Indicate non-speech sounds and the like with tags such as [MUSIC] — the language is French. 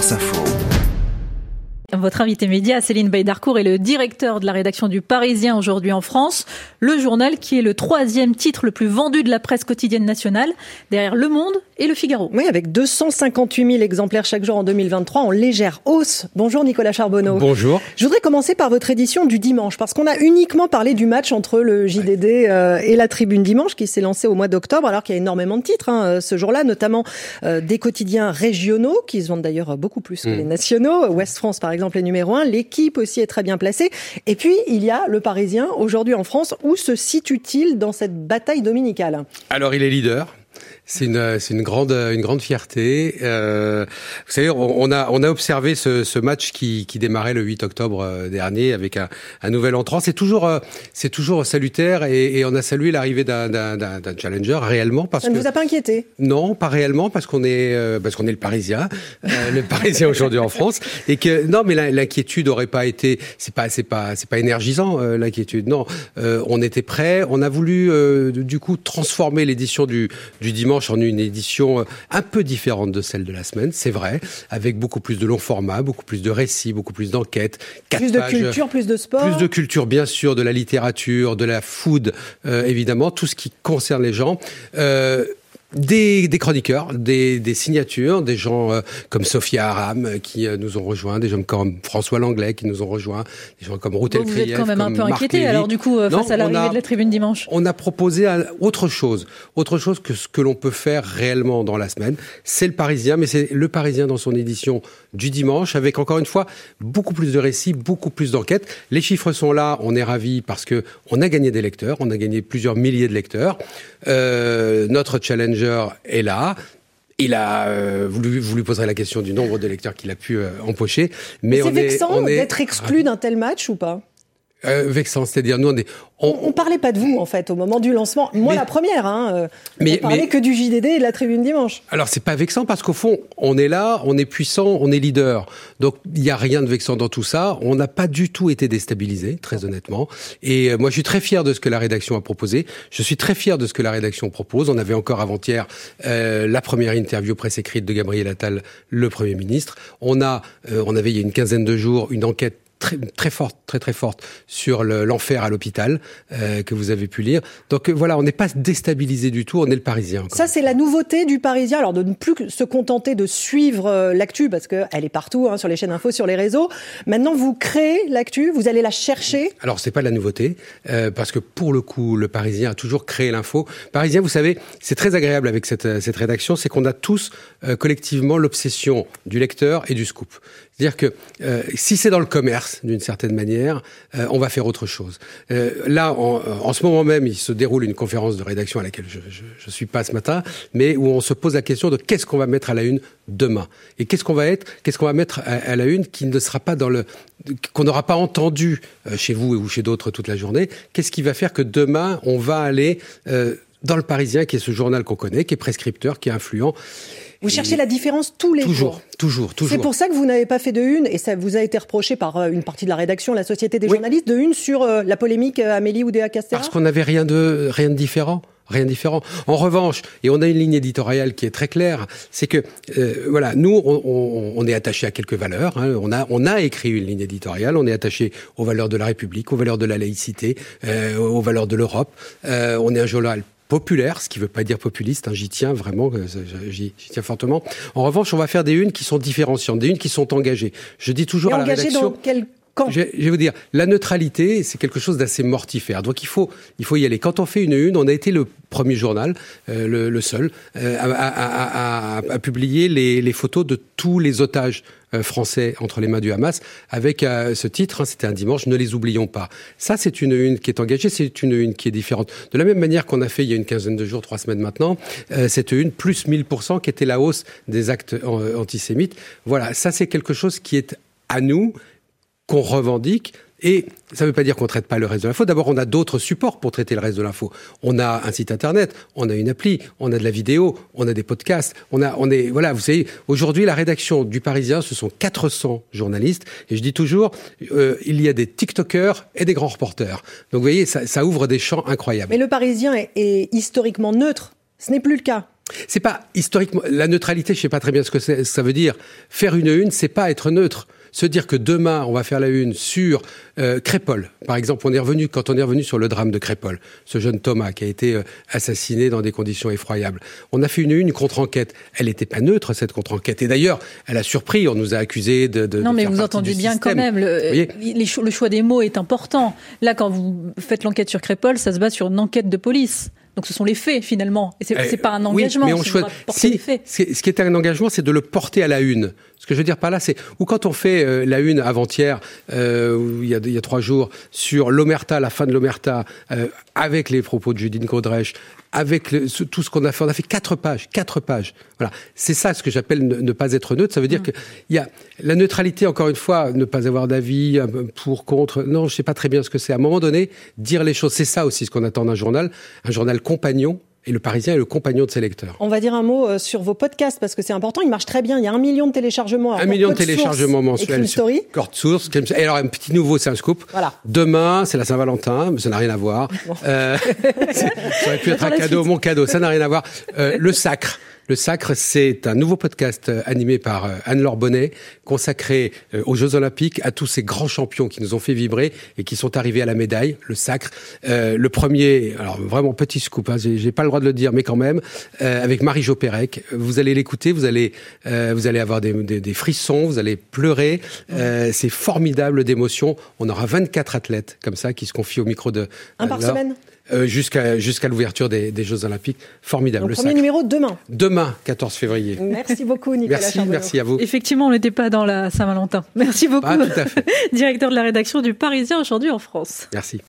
France Info. Votre invité média, Céline Baydarcourt, est le directeur de la rédaction du Parisien aujourd'hui en France, le journal qui est le troisième titre le plus vendu de la presse quotidienne nationale, derrière Le Monde et Le Figaro. Oui, avec 258 000 exemplaires chaque jour en 2023, en légère hausse. Bonjour Nicolas Charbonneau. Bonjour. Je voudrais commencer par votre édition du dimanche, parce qu'on a uniquement parlé du match entre le JDD euh, et la Tribune Dimanche, qui s'est lancé au mois d'octobre, alors qu'il y a énormément de titres hein, euh, ce jour-là, notamment euh, des quotidiens régionaux, qui se vendent d'ailleurs beaucoup plus que Mm. les nationaux. Ouest France, par exemple, est numéro un. L'équipe aussi est très bien placée. Et puis, il y a le Parisien, aujourd'hui en France. Où se situe-t-il dans cette bataille dominicale? Alors, il est leader. C'est une, c'est une grande, une grande fierté. Euh, vous savez, on, on a, on a observé ce, ce match qui, qui démarrait le 8 octobre euh, dernier avec un, un nouvel entrant. C'est toujours, euh, c'est toujours salutaire et, et on a salué l'arrivée d'un, d'un, d'un, d'un challenger réellement parce Ça ne que vous a pas inquiété? Non, pas réellement parce qu'on est, euh, parce qu'on est le Parisien, euh, le Parisien [LAUGHS] aujourd'hui en France et que non, mais la- l'inquiétude aurait pas été, c'est pas, c'est pas, c'est pas énergisant l'inquiétude. Non, Euh, on était prêt. On a voulu euh, du coup transformer l'édition du, du dimanche en une édition euh, un peu différente de celle de la semaine, c'est vrai, avec beaucoup plus de long format, beaucoup plus de récits, beaucoup plus d'enquêtes, Plus de pages, culture, plus de sport plus de culture, bien sûr, de la littérature, de la food, euh, évidemment, tout ce qui concerne les gens. Euh, des, des chroniqueurs, des, des signatures, des gens euh, comme Sophia Aram euh, qui euh, nous ont rejoints, des gens comme François Langlais qui nous ont rejoints, des gens comme Bon, vous êtes quand même un peu inquiété alors du coup euh, Non, face à l'arrivée de la Tribune Dimanche. on a proposé autre chose, autre chose que ce que l'on peut faire réellement dans la semaine. C'est le Parisien, mais c'est le Parisien dans son édition du dimanche, avec encore une fois beaucoup plus de récits, beaucoup plus d'enquêtes. Les chiffres sont là, on est ravis parce que on a gagné des lecteurs, on a gagné plusieurs milliers de lecteurs. Euh, notre est là. Il a, euh, vous, lui, vous lui poserez la question du nombre de lecteurs qu'il a pu euh, empocher, mais C'est vexant d'être exclu d'un tel match ou pas? Euh, vexant, c'est-à-dire nous on est, on, on parlait pas de vous en fait au moment du lancement. Moi Mais- la première, hein, euh, Mais- on parlait mais- que du JDD et de la Tribune Dimanche. Alors c'est pas vexant parce qu'au fond on est là, on est puissant, on est leader. Donc il y a rien de vexant dans tout ça. On n'a pas du tout été déstabilisé, très honnêtement. Et euh, moi je suis très fier de ce que la rédaction a proposé. Je suis très fier de ce que la rédaction propose. On avait encore avant-hier euh, la première interview presse écrite de Gabriel Attal, le Premier ministre. On a, euh, on avait il y a une quinzaine de jours une enquête très, très forte, très très forte sur le- l'enfer à l'hôpital euh, que vous avez pu lire. Donc euh, voilà, on n'est pas déstabilisé du tout. On est le Parisien. Ça c'est la nouveauté du Parisien. Alors de ne plus se contenter de suivre euh, l'actu parce que elle est partout hein, sur les chaînes info, sur les réseaux. Maintenant vous créez l'actu, vous allez la chercher. Alors c'est pas de la nouveauté euh, parce que pour le coup le Parisien a toujours créé l'info. Parisien, vous savez, c'est très agréable avec cette, euh, cette rédaction, c'est qu'on a tous euh, collectivement l'obsession du lecteur et du scoop. C'est-à-dire que euh, si c'est dans le commerce d'une certaine manière, euh, on va faire autre chose. Euh, là, en, ce moment même, il se déroule une conférence de rédaction à laquelle je, je suis pas ce matin, mais où on se pose la question de qu'est-ce qu'on va mettre à la une demain et qu'est-ce qu'on va être, qu'est-ce qu'on va mettre à, la une qui ne sera pas dans le qu'on n'aura pas entendu euh, chez vous ou chez d'autres toute la journée. Qu'est-ce qui va faire que demain on va aller dans le Parisien, qui est ce journal qu'on connaît, qui est prescripteur, qui est influent. Vous Et cherchez la différence tous les toujours, jours. toujours, toujours. C'est pour ça que vous n'avez pas fait de une, et ça vous a été reproché par euh, une partie de la rédaction, la Société des Oui. journalistes, de une sur euh, la polémique euh, Amélie Oudéa-Castéra Parce qu'on n'avait rien de rien de différent. Rien de différent. En revanche, et on a une ligne éditoriale qui est très claire, c'est que euh, voilà, nous on, on, on est attaché à quelques valeurs. hein. On a on a écrit une ligne éditoriale. On est attaché aux valeurs de la République, aux valeurs de la laïcité, euh, aux valeurs de l'Europe. Euh, on est un journal populaire, ce qui ne veut pas dire populiste, hein, j'y tiens vraiment, euh, j'y tiens fortement. En revanche, on va faire des unes qui sont différenciantes, des unes qui sont engagées. Je dis toujours Et à la rédaction, dans quel camp je, vais vous dire, la neutralité, c'est quelque chose d'assez mortifère. Donc il faut, il faut y aller. Quand on fait une une, on a été le premier journal, euh, le, le seul, euh, à, à- à- à- publier les, les photos de tous les otages euh, français entre les mains du Hamas, avec euh, ce titre, hein, c'était un dimanche, ne les oublions pas. Ça, c'est une une qui est engagée, c'est une une qui est différente. De la même manière qu'on a fait il y a une quinzaine de jours, trois semaines maintenant, euh, cette une plus 1000% qui était la hausse des actes antisémites. Voilà, ça c'est quelque chose qui est à nous, qu'on revendique. Et ça ne veut pas dire qu'on traite pas le reste de l'info. D'abord, on a d'autres supports pour traiter le reste de l'info. On a un site internet, on a une appli, on a de la vidéo, on a des podcasts, on a, on est, voilà, vous savez, aujourd'hui, la rédaction du Parisien, ce sont 400 journalistes. Et je dis toujours, euh, il y a des TikTokers et des grands reporters. Donc, vous voyez, ça, ça ouvre des champs incroyables. Mais le Parisien est, est historiquement neutre. Ce n'est plus le cas. C'est pas historiquement la neutralité. Je sais pas très bien ce que ça veut dire. Faire une une, c'est pas être neutre se dire que demain on va faire la une sur euh, Crépol, par exemple, on est revenu quand on est revenu sur le drame de Crépol, ce jeune Thomas qui a été euh, assassiné dans des conditions effroyables. On a fait une une contre-enquête. Elle n'était pas neutre cette contre-enquête. Et d'ailleurs, elle a surpris. On nous a accusés de. de non, mais vous entendez bien quand même. Le, le choix des mots est important. Là, quand vous faites l'enquête sur Crépol, ça se base sur une enquête de police. Donc ce sont les faits finalement. Et c'est n'est eh, pas un engagement. Oui, mais on choisit. Si, ce qui est un engagement, c'est de le porter à la une. Ce que je veux dire par là, c'est ou quand on fait euh, la une avant-hier, euh, il, y a, il y a trois jours, sur l'Omerta, la fin de l'Omerta, euh, avec les propos de Judine Godrèche, avec tout ce qu'on a fait. On a fait quatre pages, quatre pages. Voilà, c'est ça ce que j'appelle ne, pas être neutre. Ça veut dire mm. que il y a la neutralité. Encore une fois, ne pas avoir d'avis pour, contre. Non, je sais pas très bien ce que c'est. À un moment donné, dire les choses, c'est ça aussi ce qu'on attend d'un journal, un journal compagnon et le Parisien est le compagnon de ses lecteurs. On va dire un mot euh, sur vos podcasts parce que c'est important. Ils marchent très bien. Il y a un million de téléchargements. Un million de téléchargements mensuels. Sur Code Source. Et alors un petit nouveau, c'est un scoop. Voilà. Demain, c'est la Saint-Valentin, mais ça n'a rien à voir. Euh, [LAUGHS] ça aurait pu être un cadeau, mon cadeau. Ça n'a rien à voir. Euh, le sacre. Le Sacre, c'est un nouveau podcast euh, animé par euh, Anne-Laure Bonnet, consacré euh, aux Jeux Olympiques, à tous ces grands champions qui nous ont fait vibrer et qui sont arrivés à la médaille, le Sacre. le premier, alors vraiment petit scoop, hein, j'ai pas le droit de le dire, mais quand même, avec Marie-Jo Pérec. Vous allez l'écouter, vous allez, vous allez avoir des, des, frissons, vous allez pleurer. c'est formidable d'émotion. On aura 24 athlètes comme ça qui se confient au micro de. Un par semaine euh, jusqu'à jusqu'à l'ouverture des, des, Jeux Olympiques. Formidable. le premier numéro demain. Demain, 14 février. Merci beaucoup, Nicolas. Merci, merci à vous. Effectivement, on n'était pas dans la Saint-Valentin. Merci beaucoup. Ah, tout à fait. [LAUGHS] Directeur de la rédaction du Parisien aujourd'hui en France. Merci.